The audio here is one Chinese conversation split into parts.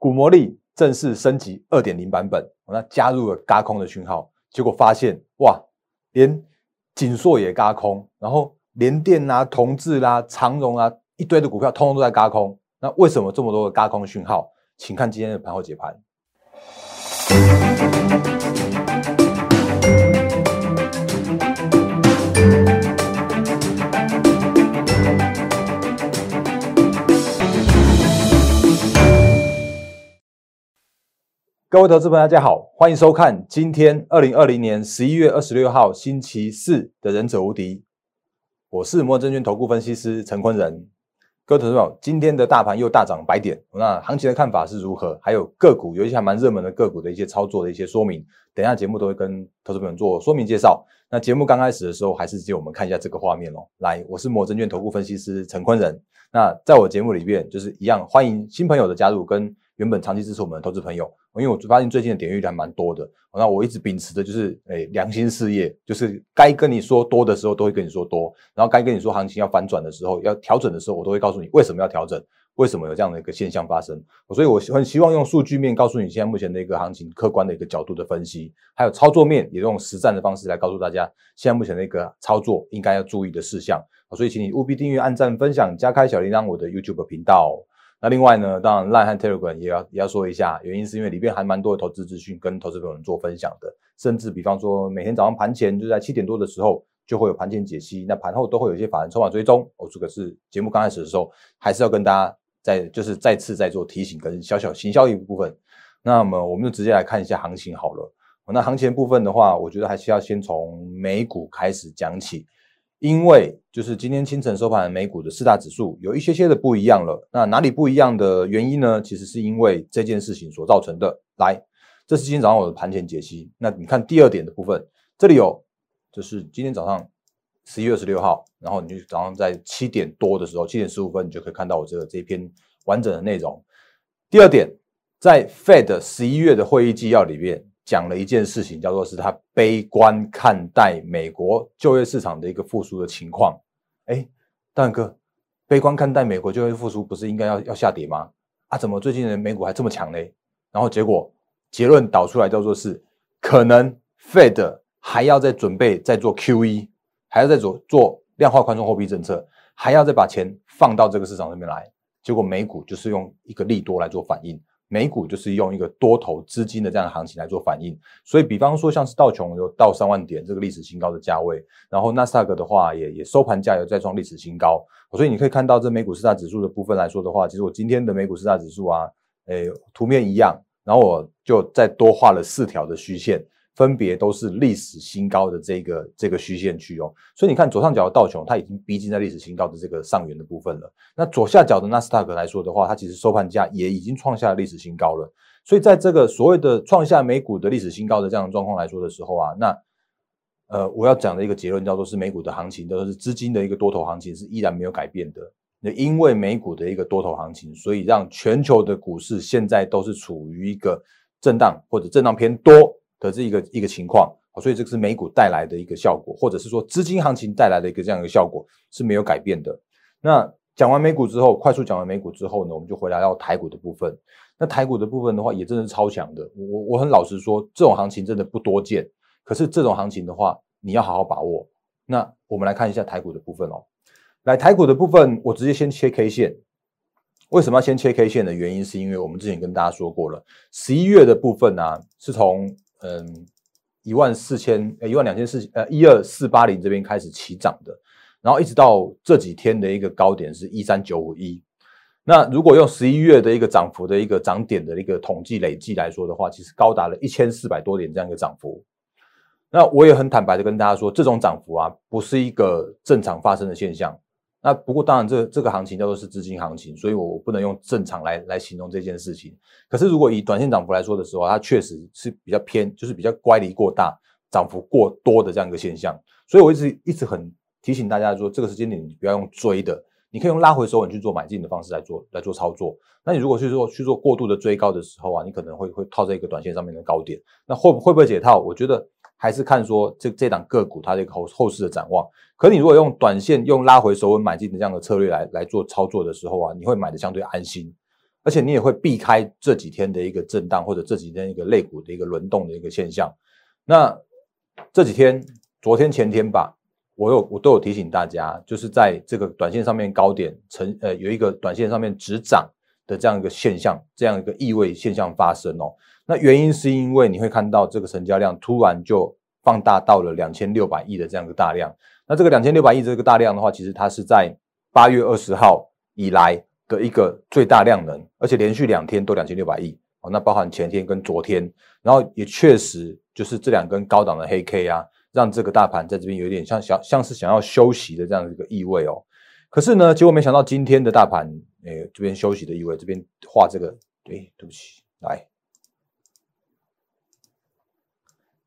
股魔力正式升级二点零版本，那加入了嘎空的讯号，结果发现哇，连锦硕也嘎空，然后联电啊、同志啦、长荣啊一堆的股票通通都在嘎空，那为什么这么多的嘎空讯号？请看今天的盘后解盘。各位投资朋友，大家好，欢迎收看今天二零二零年十一月二十六号星期四的《忍者无敌》，我是摩证券投顾分析师陈坤仁。各位投资朋友，今天的大盘又大涨百点，那行情的看法是如何？还有个股有一些还蛮热门的个股的一些操作的一些说明，等一下节目都会跟投资朋友做说明介绍。那节目刚开始的时候，还是借我们看一下这个画面哦。来，我是摩证券投顾分析师陈坤仁。那在我节目里面，就是一样欢迎新朋友的加入跟。原本长期支持我们的投资朋友，因为我发现最近的点阅率还蛮多的，那我一直秉持的就是，诶良心事业，就是该跟你说多的时候都会跟你说多，然后该跟你说行情要反转的时候，要调整的时候，我都会告诉你为什么要调整，为什么有这样的一个现象发生。所以我很希望用数据面告诉你现在目前的一个行情客观的一个角度的分析，还有操作面也用实战的方式来告诉大家现在目前的一个操作应该要注意的事项。所以请你务必订阅、按赞、分享、加开小铃铛我的 YouTube 频道。那另外呢，当然 Line 和 Telegram 也要也要说一下，原因是因为里边还蛮多的投资资讯跟投资朋友做分享的，甚至比方说每天早上盘前就在七点多的时候就会有盘前解析，那盘后都会有一些法人筹码追踪。哦，这个是节目刚开始的时候还是要跟大家再就是再次再做提醒跟小小行销一部分。那么我们就直接来看一下行情好了。那行情部分的话，我觉得还是要先从美股开始讲起。因为就是今天清晨收盘美股的四大指数有一些些的不一样了，那哪里不一样的原因呢？其实是因为这件事情所造成的。来，这是今天早上我的盘前解析。那你看第二点的部分，这里有，就是今天早上十一月二十六号，然后你就早上在七点多的时候，七点十五分，你就可以看到我这个这篇完整的内容。第二点，在 Fed 十一月的会议纪要里面。讲了一件事情，叫做是他悲观看待美国就业市场的一个复苏的情况。哎，大哥，悲观看待美国就业复苏，不是应该要要下跌吗？啊，怎么最近的美股还这么强呢？然后结果结论导出来叫做是，可能 Fed 还要再准备再做 QE，还要再做做量化宽松货币政策，还要再把钱放到这个市场上面来。结果美股就是用一个利多来做反应。美股就是用一个多头资金的这样的行情来做反应，所以比方说像是道琼有到三万点这个历史新高的价位，然后纳斯达克的话也也收盘价有再创历史新高，所以你可以看到这美股四大指数的部分来说的话，其实我今天的美股四大指数啊，诶图面一样，然后我就再多画了四条的虚线。分别都是历史新高的这个这个虚线区哦，所以你看左上角的道琼，它已经逼近在历史新高的这个上缘的部分了。那左下角的纳斯达克来说的话，它其实收盘价也已经创下了历史新高了。所以在这个所谓的创下美股的历史新高的这样的状况来说的时候啊，那呃我要讲的一个结论叫做是美股的行情都是资金的一个多头行情是依然没有改变的。那因为美股的一个多头行情，所以让全球的股市现在都是处于一个震荡或者震荡偏多。的这一个一个情况，所以这个是美股带来的一个效果，或者是说资金行情带来的一个这样一个效果是没有改变的。那讲完美股之后，快速讲完美股之后呢，我们就回来到台股的部分。那台股的部分的话，也真的是超强的。我我很老实说，这种行情真的不多见。可是这种行情的话，你要好好把握。那我们来看一下台股的部分哦。来台股的部分，我直接先切 K 线。为什么要先切 K 线的原因，是因为我们之前跟大家说过了，十一月的部分呢，是从嗯，一万四千呃一万两千四呃一二四八零这边开始起涨的，然后一直到这几天的一个高点是一三九五一。那如果用十一月的一个涨幅的一个涨点的一个统计累计来说的话，其实高达了一千四百多点这样一个涨幅。那我也很坦白的跟大家说，这种涨幅啊，不是一个正常发生的现象。那不过当然，这这个行情叫做是资金行情，所以我不能用正常来来形容这件事情。可是如果以短线涨幅来说的时候，它确实是比较偏，就是比较乖离过大、涨幅过多的这样一个现象。所以我一直一直很提醒大家说，这个时间点你不要用追的，你可以用拉回手稳去做买进的方式来做来做操作。那你如果去做去做过度的追高的时候啊，你可能会会套在一个短线上面的高点。那会会不会解套？我觉得。还是看说这这档个股它的一个后后市的展望。可你如果用短线用拉回手稳买进的这样的策略来来做操作的时候啊，你会买的相对安心。而且你也会避开这几天的一个震荡或者这几天一个类股的一个轮动的一个现象。那这几天，昨天前天吧，我有我都有提醒大家，就是在这个短线上面高点成呃有一个短线上面止涨的这样一个现象，这样一个意味现象发生哦。那原因是因为你会看到这个成交量突然就放大到了两千六百亿的这样一个大量。那这个两千六百亿这个大量的话，其实它是在八月二十号以来的一个最大量能，而且连续两天都两千六百亿哦。那包含前天跟昨天，然后也确实就是这两根高档的黑 K 啊，让这个大盘在这边有点像想像是想要休息的这样一个意味哦。可是呢，结果没想到今天的大盘，诶，这边休息的意味，这边画这个，哎，对不起，来。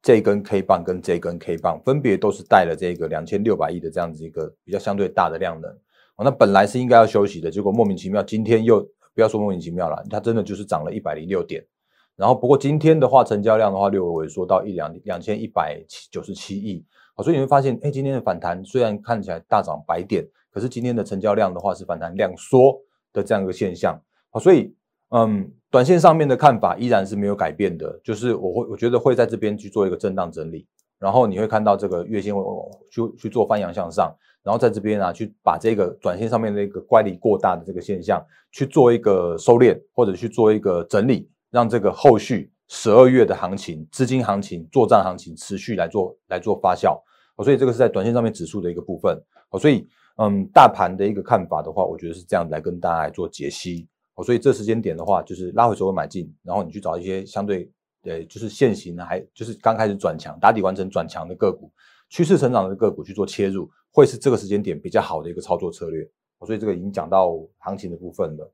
这根 K 棒跟这根 K 棒分别都是带了这个两千六百亿的这样子一个比较相对大的量能哦，那本来是应该要休息的，结果莫名其妙今天又不要说莫名其妙了，它真的就是涨了一百零六点，然后不过今天的话成交量的话略微萎缩到一两两千一百九十七亿，好，所以你会发现，哎，今天的反弹虽然看起来大涨百点，可是今天的成交量的话是反弹量缩的这样一个现象，好，所以。嗯，短线上面的看法依然是没有改变的，就是我会我觉得会在这边去做一个震荡整理，然后你会看到这个月线会去去做翻阳向上，然后在这边啊去把这个短线上面的一个乖离过大的这个现象去做一个收敛或者去做一个整理，让这个后续十二月的行情、资金行情、作战行情持续来做来做发酵，所以这个是在短线上面指数的一个部分，所以嗯，大盘的一个看法的话，我觉得是这样来跟大家来做解析。哦，所以这时间点的话，就是拉回所有买进，然后你去找一些相对，呃，就是现行的，还就是刚开始转强、打底完成转强的个股，趋势成长的个股去做切入，会是这个时间点比较好的一个操作策略。所以这个已经讲到行情的部分了。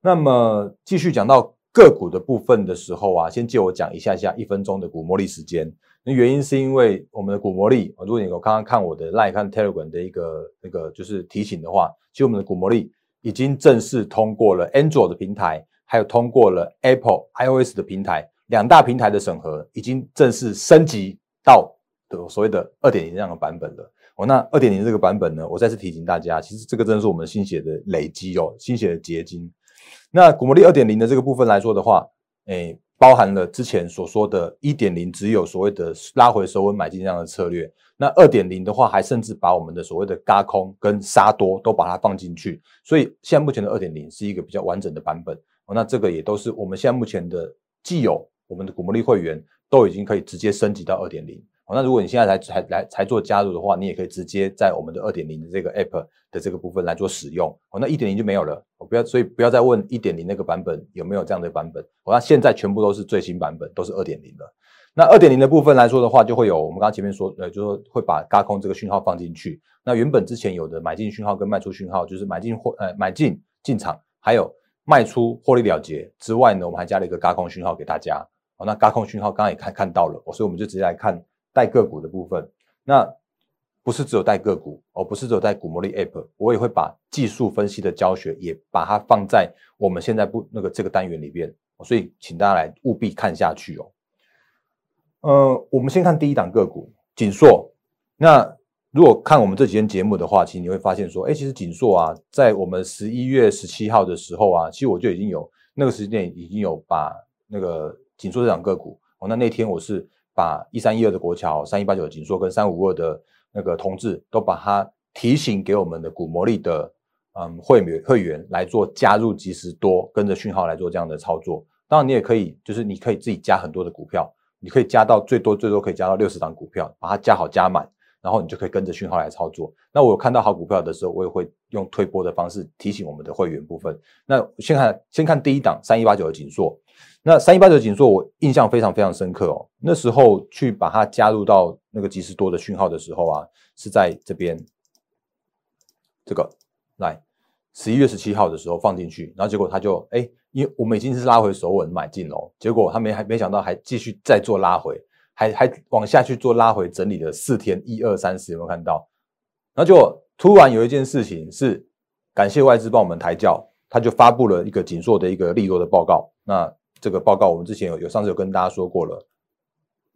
那么继续讲到个股的部分的时候啊，先借我讲一下下一分钟的股魔力时间。那原因是因为我们的股魔力，如果你有刚刚看我的 Line 看 Telegram 的一个那个就是提醒的话，其实我们的股魔力。已经正式通过了 Android 的平台，还有通过了 Apple iOS 的平台，两大平台的审核已经正式升级到的所谓的二点零这样的版本了。哦，那二点零这个版本呢，我再次提醒大家，其实这个真的是我们心血的累积哦，心血的结晶。那古魔力二点零的这个部分来说的话，诶，包含了之前所说的一点零只有所谓的拉回收稳买进这样的策略。那二点零的话，还甚至把我们的所谓的嘎空跟杀多都把它放进去，所以现在目前的二点零是一个比较完整的版本。那这个也都是我们现在目前的既有我们的股魔力会员都已经可以直接升级到二点零。哦，那如果你现在才才来才做加入的话，你也可以直接在我们的二点零的这个 app 的这个部分来做使用。哦，那一点零就没有了。我不要，所以不要再问一点零那个版本有没有这样的版本。我那现在全部都是最新版本，都是二点零的。那二点零的部分来说的话，就会有我们刚刚前面说，呃，就是会把嘎空这个讯号放进去。那原本之前有的买进讯号跟卖出讯号，就是买进或呃买进进场，还有卖出获利了结之外呢，我们还加了一个嘎空讯号给大家。好，那嘎空讯号刚刚也看看到了，所以我们就直接来看带个股的部分。那不是只有带个股，而不是只有带股魔力 App，我也会把技术分析的教学也把它放在我们现在不那个这个单元里边。所以请大家来务必看下去哦。呃，我们先看第一档个股锦硕。那如果看我们这几天节目的话，其实你会发现说，哎，其实锦硕啊，在我们十一月十七号的时候啊，其实我就已经有那个时间已经有把那个锦硕这档个股哦，那那天我是把一三一二的国桥、三一八九的锦硕跟三五二的那个同志都把它提醒给我们的股魔力的嗯会员会员来做加入及时多，跟着讯号来做这样的操作。当然，你也可以，就是你可以自己加很多的股票。你可以加到最多最多可以加到六十档股票，把它加好加满，然后你就可以跟着讯号来操作。那我看到好股票的时候，我也会用推波的方式提醒我们的会员部分。那先看先看第一档三一八九的锦硕，那三一八九的锦硕我印象非常非常深刻哦。那时候去把它加入到那个即时多的讯号的时候啊，是在这边这个来十一月十七号的时候放进去，然后结果它就哎。因为我们已经是拉回首稳买进喽，结果他没还没想到还继续再做拉回，还还往下去做拉回整理了四天，一二三四有没有看到？然后就突然有一件事情是感谢外资帮我们抬轿，他就发布了一个紧缩的一个利多的报告。那这个报告我们之前有有上次有跟大家说过了，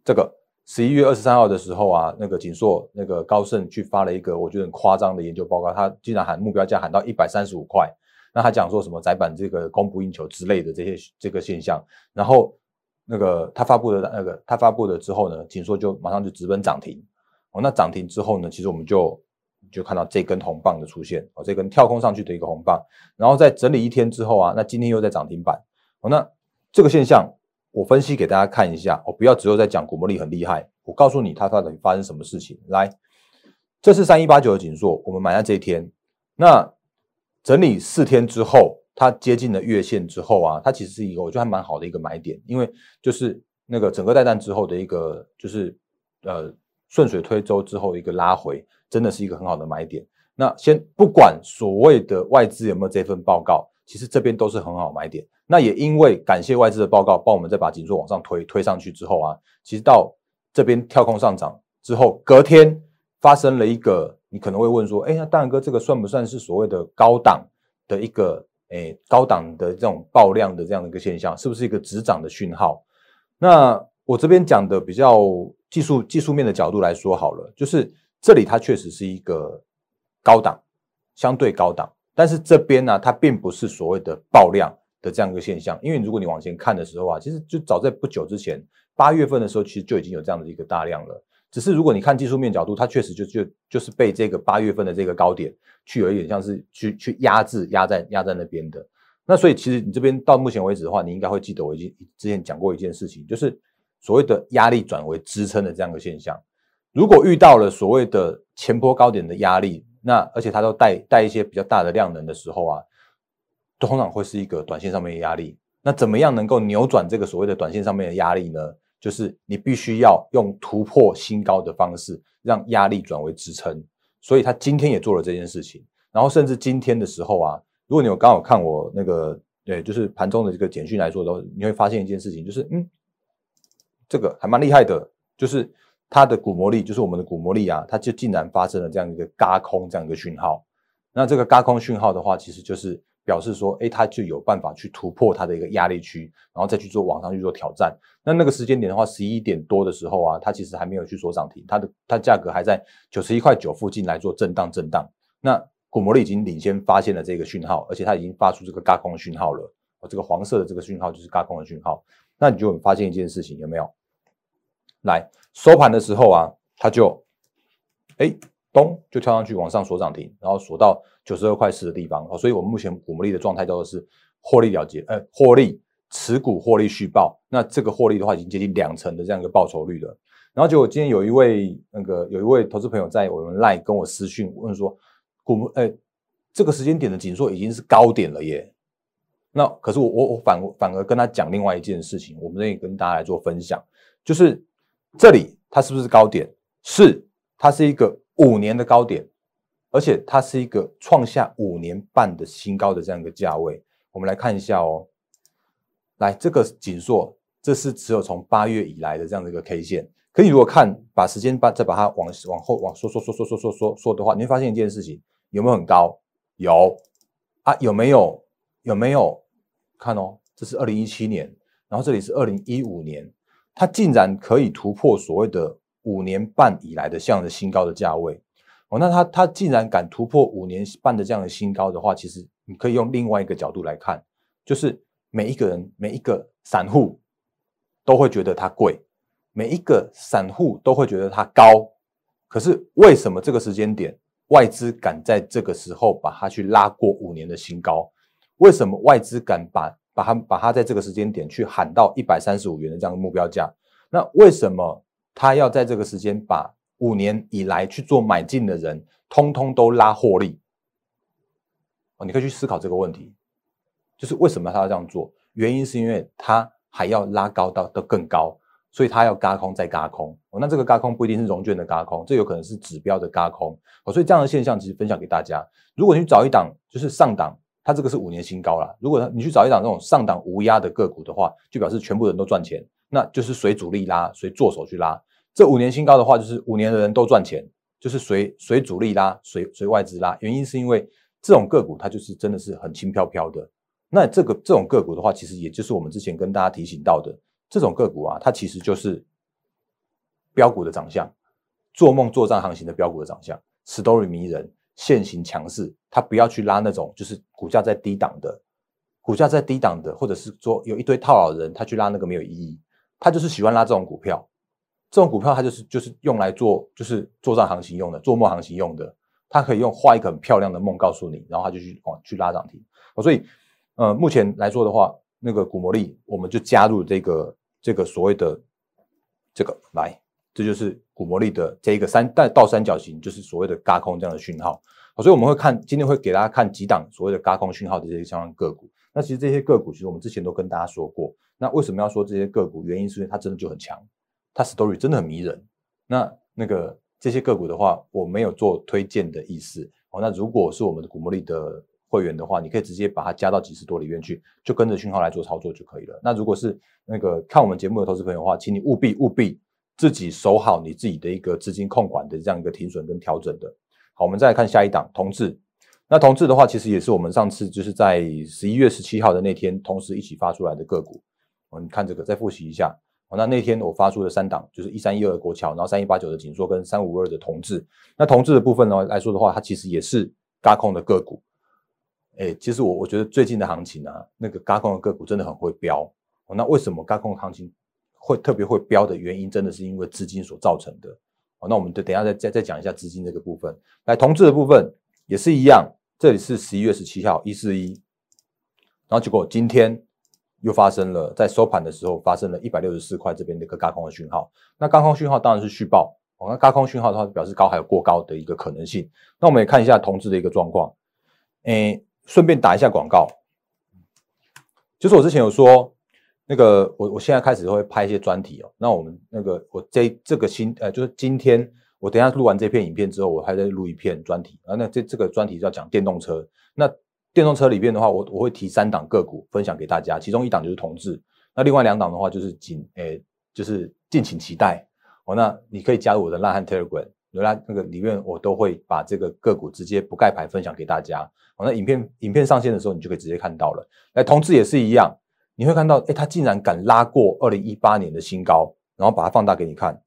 这个十一月二十三号的时候啊，那个锦硕那个高盛去发了一个我觉得很夸张的研究报告，他竟然喊目标价喊到一百三十五块。那他讲说什么窄板这个供不应求之类的这些这个现象，然后那个他发布的那个他发布了之后呢，紧缩就马上就直奔涨停。哦，那涨停之后呢，其实我们就就看到这根红棒的出现，哦，这根跳空上去的一个红棒，然后在整理一天之后啊，那今天又在涨停板。哦，那这个现象我分析给大家看一下，我，不要只有在讲股魔力很厉害，我告诉你它到底发生什么事情。来，这是三一八九的紧缩，我们买在这一天，那整理四天之后，它接近了月线之后啊，它其实是一个我觉得还蛮好的一个买点，因为就是那个整个带弹之后的一个就是呃。顺水推舟之后一个拉回，真的是一个很好的买点。那先不管所谓的外资有没有这份报告，其实这边都是很好买点。那也因为感谢外资的报告，帮我们再把紧缩往上推，推上去之后啊，其实到这边跳空上涨之后，隔天发生了一个，你可能会问说，哎，那大然哥这个算不算是所谓的高档的一个，哎，高档的这种爆量的这样的一个现象，是不是一个止涨的讯号？那我这边讲的比较。技术技术面的角度来说好了，就是这里它确实是一个高档，相对高档，但是这边呢，它并不是所谓的爆量的这样一个现象，因为如果你往前看的时候啊，其实就早在不久之前，八月份的时候，其实就已经有这样的一个大量了。只是如果你看技术面角度，它确实就就就是被这个八月份的这个高点去有一点像是去去压制压在压在那边的。那所以其实你这边到目前为止的话，你应该会记得我已经之前讲过一件事情，就是。所谓的压力转为支撑的这样一个现象，如果遇到了所谓的前波高点的压力，那而且它都带带一些比较大的量能的时候啊，通常会是一个短线上面的压力。那怎么样能够扭转这个所谓的短线上面的压力呢？就是你必须要用突破新高的方式，让压力转为支撑。所以他今天也做了这件事情，然后甚至今天的时候啊，如果你有刚好看我那个对，就是盘中的这个简讯来说的话，你会发现一件事情，就是嗯。这个还蛮厉害的，就是它的股魔力，就是我们的股魔力啊，它就竟然发生了这样一个嘎空这样一个讯号。那这个嘎空讯号的话，其实就是表示说，哎，它就有办法去突破它的一个压力区，然后再去做往上去做挑战。那那个时间点的话，十一点多的时候啊，它其实还没有去做涨停，它的它价格还在九十一块九附近来做震荡震荡。那股魔力已经领先发现了这个讯号，而且它已经发出这个嘎空讯号了。哦，这个黄色的这个讯号就是嘎空的讯号。那你就发现一件事情，有没有？来收盘的时候啊，它就哎咚就跳上去往上锁涨停，然后锁到九十二块四的地方哦。所以我们目前股魔力的状态叫做是获利了结，呃，获利持股获利续报。那这个获利的话，已经接近两成的这样一个报酬率了。然后就今天有一位那个有一位投资朋友在我们 line 跟我私讯问说，股哎这个时间点的紧缩已经是高点了耶。那可是我我我反反而跟他讲另外一件事情，我们这里跟大家来做分享，就是。这里它是不是高点？是，它是一个五年的高点，而且它是一个创下五年半的新高的这样一个价位。我们来看一下哦，来这个紧缩，这是只有从八月以来的这样的一个 K 线。可你如果看把时间把再把它往往后往缩缩缩缩缩缩缩缩的话，你会发现一件事情，有没有很高？有啊，有没有？有没有？看哦，这是二零一七年，然后这里是二零一五年。它竟然可以突破所谓的五年半以来的这样的新高的价位哦，那它它竟然敢突破五年半的这样的新高的话，其实你可以用另外一个角度来看，就是每一个人每一个散户都会觉得它贵，每一个散户都会觉得它高，可是为什么这个时间点外资敢在这个时候把它去拉过五年的新高？为什么外资敢把？把它把它在这个时间点去喊到一百三十五元的这样的目标价，那为什么他要在这个时间把五年以来去做买进的人，通通都拉获利？哦，你可以去思考这个问题，就是为什么他要这样做？原因是因为他还要拉高到的更高，所以他要嘎空再嘎空。哦，那这个嘎空不一定是融券的嘎空，这有可能是指标的嘎空。哦，所以这样的现象其实分享给大家。如果你去找一档就是上档。它这个是五年新高了。如果你去找一档这种上档无压的个股的话，就表示全部人都赚钱，那就是随主力拉，随做手去拉。这五年新高的话，就是五年的人都赚钱，就是随随主力拉，随随外资拉。原因是因为这种个股它就是真的是很轻飘飘的。那这个这种个股的话，其实也就是我们之前跟大家提醒到的这种个股啊，它其实就是标股的长相，做梦做账行情的标股的长相，story 迷人。现行强势，他不要去拉那种就是股价在低档的，股价在低档的，或者是说有一堆套牢人，他去拉那个没有意义。他就是喜欢拉这种股票，这种股票它就是就是用来做就是做账行情用的，做梦行情用的。它可以用画一个很漂亮的梦告诉你，然后它就去往去拉涨停。所以呃，目前来说的话，那个股魔力我们就加入这个这个所谓的这个来。这就是股魔力的这一个三带倒三角形，就是所谓的嘎空这样的讯号。所以我们会看今天会给大家看几档所谓的嘎空讯号的这些相关个股。那其实这些个股，其实我们之前都跟大家说过。那为什么要说这些个股？原因是因为它真的就很强，它 story 真的很迷人。那那个这些个股的话，我没有做推荐的意思。哦，那如果是我们的股魔力的会员的话，你可以直接把它加到几十多里面去，就跟着讯号来做操作就可以了。那如果是那个看我们节目的投资朋友的话，请你务必务必。自己守好你自己的一个资金控管的这样一个停损跟调整的。好，我们再来看下一档同志。那同志的话，其实也是我们上次就是在十一月十七号的那天，同时一起发出来的个股。我们看这个，再复习一下。好，那那天我发出的三档就是一三一二的国桥，然后三一八九的锦硕跟三五二的同志。那同志的部分呢来说的话，它其实也是嘎空的个股。哎，其实我我觉得最近的行情啊，那个嘎空的个股真的很会飙。那为什么嘎空行情？会特别会飙的原因，真的是因为资金所造成的。好，那我们就等下再再再讲一下资金这个部分。来，同志的部分也是一样，这里是十一月十七号一四一，然后结果今天又发生了，在收盘的时候发生了一百六十四块这边的一个高空的讯号。那高空讯号当然是续报，哦，那高空讯号的话表示高还有过高的一个可能性。那我们也看一下同志的一个状况，诶，顺便打一下广告，就是我之前有说。那个，我我现在开始会拍一些专题哦。那我们那个，我这这个新呃，就是今天我等下录完这篇影片之后，我还在录一篇专题啊。那这这个专题要讲电动车。那电动车里边的话，我我会提三档个股分享给大家，其中一档就是同志，那另外两档的话就是仅诶，就是敬请期待哦。那你可以加入我的烂汉 Telegram，原来那个里面我都会把这个个股直接不盖牌分享给大家。哦，那影片影片上线的时候，你就可以直接看到了。来，同志也是一样。你会看到，哎，它竟然敢拉过二零一八年的新高，然后把它放大给你看，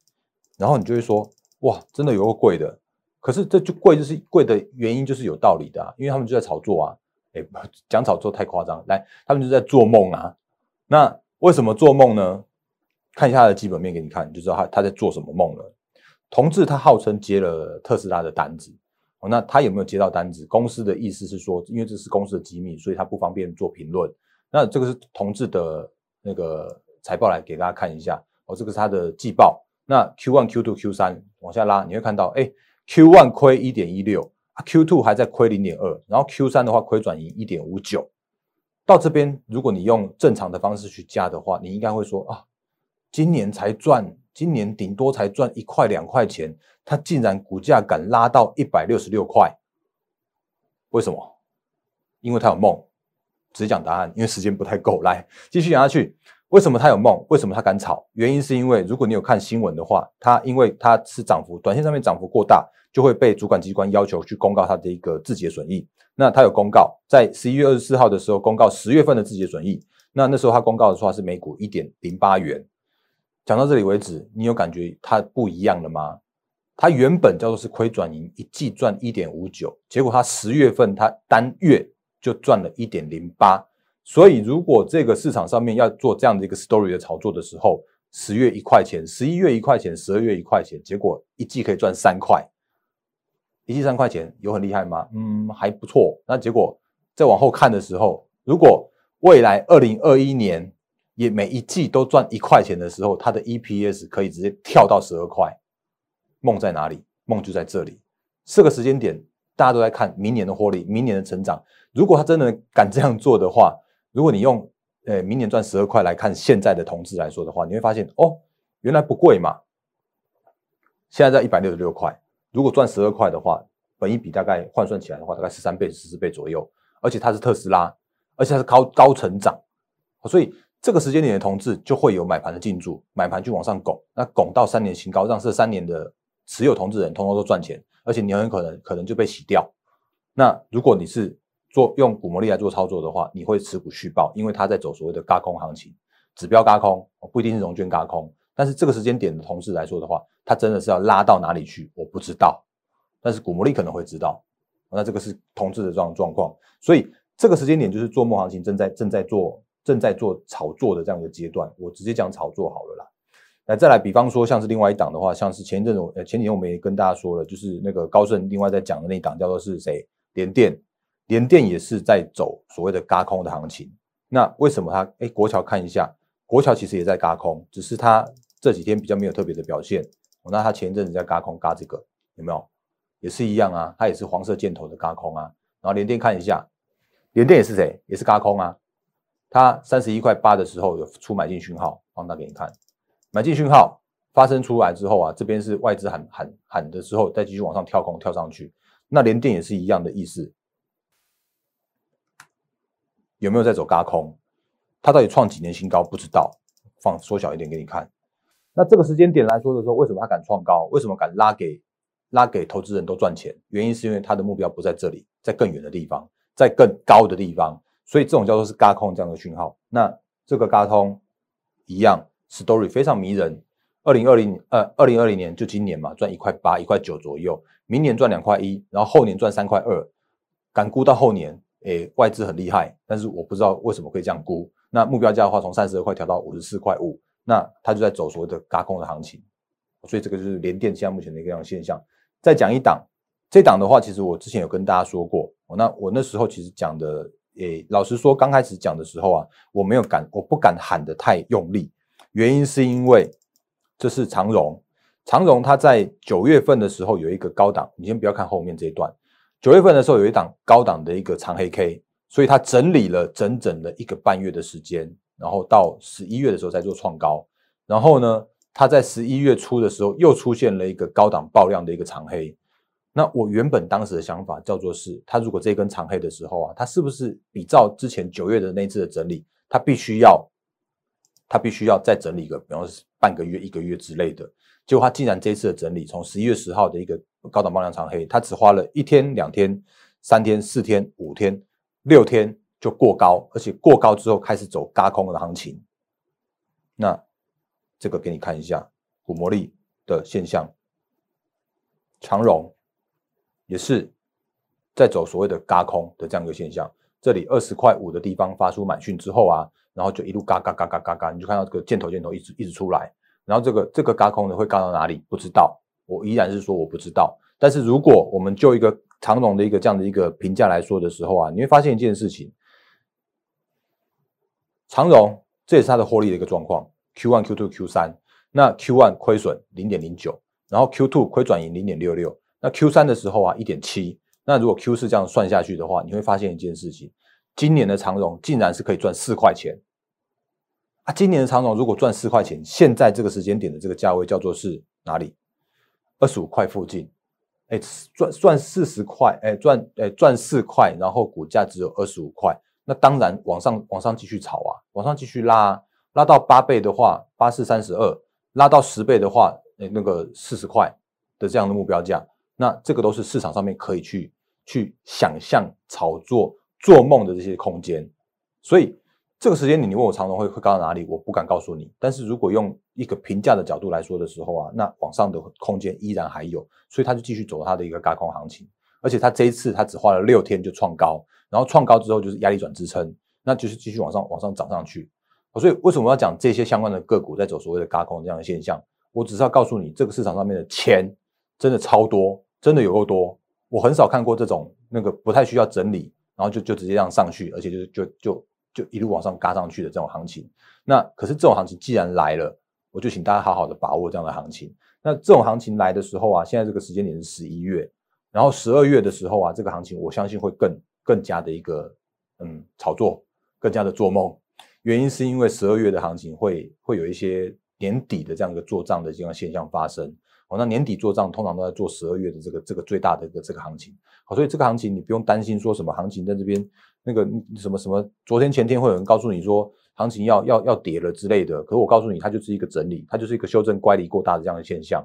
然后你就会说，哇，真的有个贵的。可是这就贵，就是贵的原因就是有道理的，因为他们就在炒作啊，哎，讲炒作太夸张，来，他们就在做梦啊。那为什么做梦呢？看一下它的基本面给你看，就知道他他在做什么梦了。同志他号称接了特斯拉的单子，哦，那他有没有接到单子？公司的意思是说，因为这是公司的机密，所以他不方便做评论。那这个是同志的那个财报来给大家看一下哦，这个是他的季报。那 Q one、Q two、Q 三往下拉，你会看到，哎，Q one 亏一点一六，Q two 还在亏零点二，然后 Q 三的话亏转盈一点五九。到这边，如果你用正常的方式去加的话，你应该会说啊，今年才赚，今年顶多才赚一块两块钱，它竟然股价敢拉到一百六十六块，为什么？因为它有梦。只讲答案，因为时间不太够。来继续讲下去。为什么他有梦？为什么他敢炒？原因是因为，如果你有看新闻的话，他因为他是涨幅，短线上面涨幅过大，就会被主管机关要求去公告他的一个自结损益。那他有公告，在十一月二十四号的时候公告十月份的自结损益。那那时候他公告的话是每股一点零八元。讲到这里为止，你有感觉它不一样了吗？它原本叫做是亏转盈，一季赚一点五九，结果它十月份它单月。就赚了一点零八，所以如果这个市场上面要做这样的一个 story 的炒作的时候，十月一块钱，十一月一块钱，十二月一块钱，结果一季可以赚三块，一季三块钱有很厉害吗？嗯，还不错。那结果再往后看的时候，如果未来二零二一年也每一季都赚一块钱的时候，它的 EPS 可以直接跳到十二块。梦在哪里？梦就在这里。这个时间点，大家都在看明年的获利，明年的成长。如果他真的敢这样做的话，如果你用呃明年赚十二块来看现在的同志来说的话，你会发现哦，原来不贵嘛。现在在一百六十六块，如果赚十二块的话，本一比大概换算起来的话，大概十三倍、十四倍左右。而且它是特斯拉，而且它是高高成长，所以这个时间点的同志就会有买盘的进驻，买盘就往上拱，那拱到三年新高，让这三年的持有同志人通通都赚钱，而且你很可能可能就被洗掉。那如果你是做用股魔力来做操作的话，你会持股续报，因为它在走所谓的轧空行情，指标轧空，不一定是融券轧空。但是这个时间点的同事来说的话，它真的是要拉到哪里去，我不知道。但是股魔力可能会知道。那这个是同质的这样状况，所以这个时间点就是做梦行情正在正在做正在做炒作的这样一个阶段。我直接讲炒作好了啦。那再来，比方说像是另外一档的话，像是前一阵子呃前几天我们也跟大家说了，就是那个高盛另外在讲的那一档叫做是谁？联电，联电也是在走所谓的嘎空的行情。那为什么它？哎，国桥看一下，国桥其实也在嘎空，只是它这几天比较没有特别的表现。那它前一阵子在嘎空嘎这个有没有？也是一样啊，它也是黄色箭头的嘎空啊。然后联电看一下，联电也是谁？也是嘎空啊。它三十一块八的时候有出买进讯号，放大给你看。买进讯号发生出来之后啊，这边是外资喊喊喊的时候，再继续往上跳空跳上去。那连电也是一样的意思，有没有在走高空？它到底创几年新高？不知道。放缩小一点给你看。那这个时间点来说的时候，为什么它敢创高？为什么敢拉给拉给投资人都赚钱？原因是因为它的目标不在这里，在更远的地方，在更高的地方。所以这种叫做是高空这样的讯号。那这个高空一样。Story 非常迷人，二零二零呃，二零二零年就今年嘛，赚一块八、一块九左右，明年赚两块一，然后后年赚三块二，敢估到后年，诶，外资很厉害，但是我不知道为什么可以这样估。那目标价的话，从三十二块调到五十四块五，那它就在走所谓的嘎空的行情，所以这个就是联电现在目前的一个样现象。再讲一档，这档的话，其实我之前有跟大家说过，那我那时候其实讲的，诶，老实说，刚开始讲的时候啊，我没有敢，我不敢喊的太用力。原因是因为这是长荣，长荣它在九月份的时候有一个高档，你先不要看后面这一段，九月份的时候有一档高档的一个长黑 K，所以它整理了整整的一个半月的时间，然后到十一月的时候再做创高，然后呢，它在十一月初的时候又出现了一个高档爆量的一个长黑，那我原本当时的想法叫做是，它如果这根长黑的时候啊，它是不是比照之前九月的那次的整理，它必须要。他必须要再整理一个，比方说半个月、一个月之类的。结果他竟然这次的整理，从十一月十号的一个高档爆量长黑，他只花了一天、两天、三天、四天、五天、六天就过高，而且过高之后开始走嘎空的行情。那这个给你看一下股魔力的现象，长荣也是在走所谓的嘎空的这样一个现象。这里二十块五的地方发出满讯之后啊。然后就一路嘎嘎嘎嘎嘎嘎，你就看到这个箭头箭头一直一直出来，然后这个这个嘎空呢会嘎到哪里？不知道，我依然是说我不知道。但是如果我们就一个长龙的一个这样的一个评价来说的时候啊，你会发现一件事情，长荣这也是它的获利的一个状况，Q one Q two Q 三，那 Q one 亏损零点零九，然后 Q two 亏转盈零点六六，那 Q 三的时候啊一点七，那如果 Q 四这样算下去的话，你会发现一件事情。今年的长荣竟然是可以赚四块钱啊！今年的长荣如果赚四块钱，现在这个时间点的这个价位叫做是哪里？二十五块附近，哎，赚赚四十块，哎，赚哎赚四块，然后股价只有二十五块，那当然往上往上继续炒啊，往上继续拉，拉到八倍的话，八四三十二，拉到十倍的话，哎，那个四十块的这样的目标价，那这个都是市场上面可以去去想象炒作。做梦的这些空间，所以这个时间你你问我长龙会会高到哪里，我不敢告诉你。但是如果用一个评价的角度来说的时候啊，那往上的空间依然还有，所以他就继续走它的一个高空行情。而且他这一次他只花了六天就创高，然后创高之后就是压力转支撑，那就是继续往上往上涨上去。所以为什么要讲这些相关的个股在走所谓的高空这样的现象？我只是要告诉你，这个市场上面的钱真的超多，真的有够多。我很少看过这种那个不太需要整理。然后就就直接这样上去，而且就就就就一路往上嘎上去的这种行情。那可是这种行情既然来了，我就请大家好好的把握这样的行情。那这种行情来的时候啊，现在这个时间点是十一月，然后十二月的时候啊，这个行情我相信会更更加的一个嗯炒作，更加的做梦。原因是因为十二月的行情会会有一些年底的这样一个做账的这样现象发生。哦，那年底做账通常都在做十二月的这个这个最大的一个这个行情，好，所以这个行情你不用担心说什么行情在这边那个什么什么，昨天前天会有人告诉你说行情要要要跌了之类的，可是我告诉你，它就是一个整理，它就是一个修正乖离过大的这样的现象，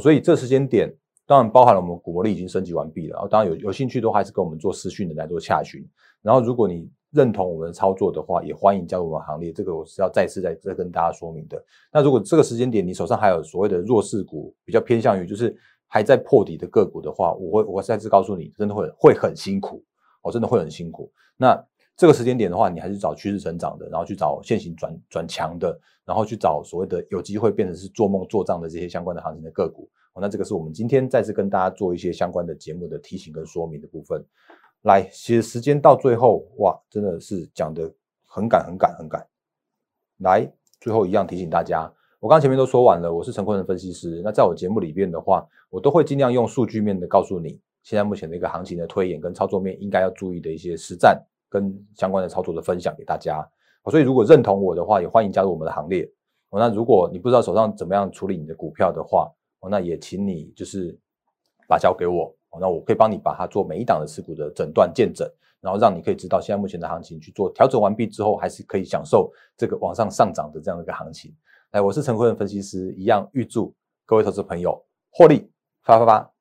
所以这时间点当然包含了我们股魔力已经升级完毕了，然后当然有有兴趣都还是跟我们做私讯的来做洽询，然后如果你。认同我们的操作的话，也欢迎加入我们行列。这个我是要再次再再跟大家说明的。那如果这个时间点你手上还有所谓的弱势股，比较偏向于就是还在破底的个股的话，我会我再次告诉你，真的会会很辛苦，哦，真的会很辛苦。那这个时间点的话，你还是找趋势成长的，然后去找现行转转强的，然后去找所谓的有机会变成是做梦做账的这些相关的行情的个股。哦，那这个是我们今天再次跟大家做一些相关的节目的提醒跟说明的部分。来，其实时间到最后，哇，真的是讲的很赶很赶很赶。来，最后一样提醒大家，我刚前面都说完了，我是陈坤的分析师。那在我节目里边的话，我都会尽量用数据面的告诉你，现在目前的一个行情的推演跟操作面应该要注意的一些实战跟相关的操作的分享给大家。所以如果认同我的话，也欢迎加入我们的行列。那如果你不知道手上怎么样处理你的股票的话，那也请你就是把交给我，那我可以帮你把它做每一档的持股的诊断见诊，然后让你可以知道现在目前的行情去做调整完毕之后，还是可以享受这个往上上涨的这样一个行情。来，我是陈坤的分析师，一样预祝各位投资朋友获利发发发，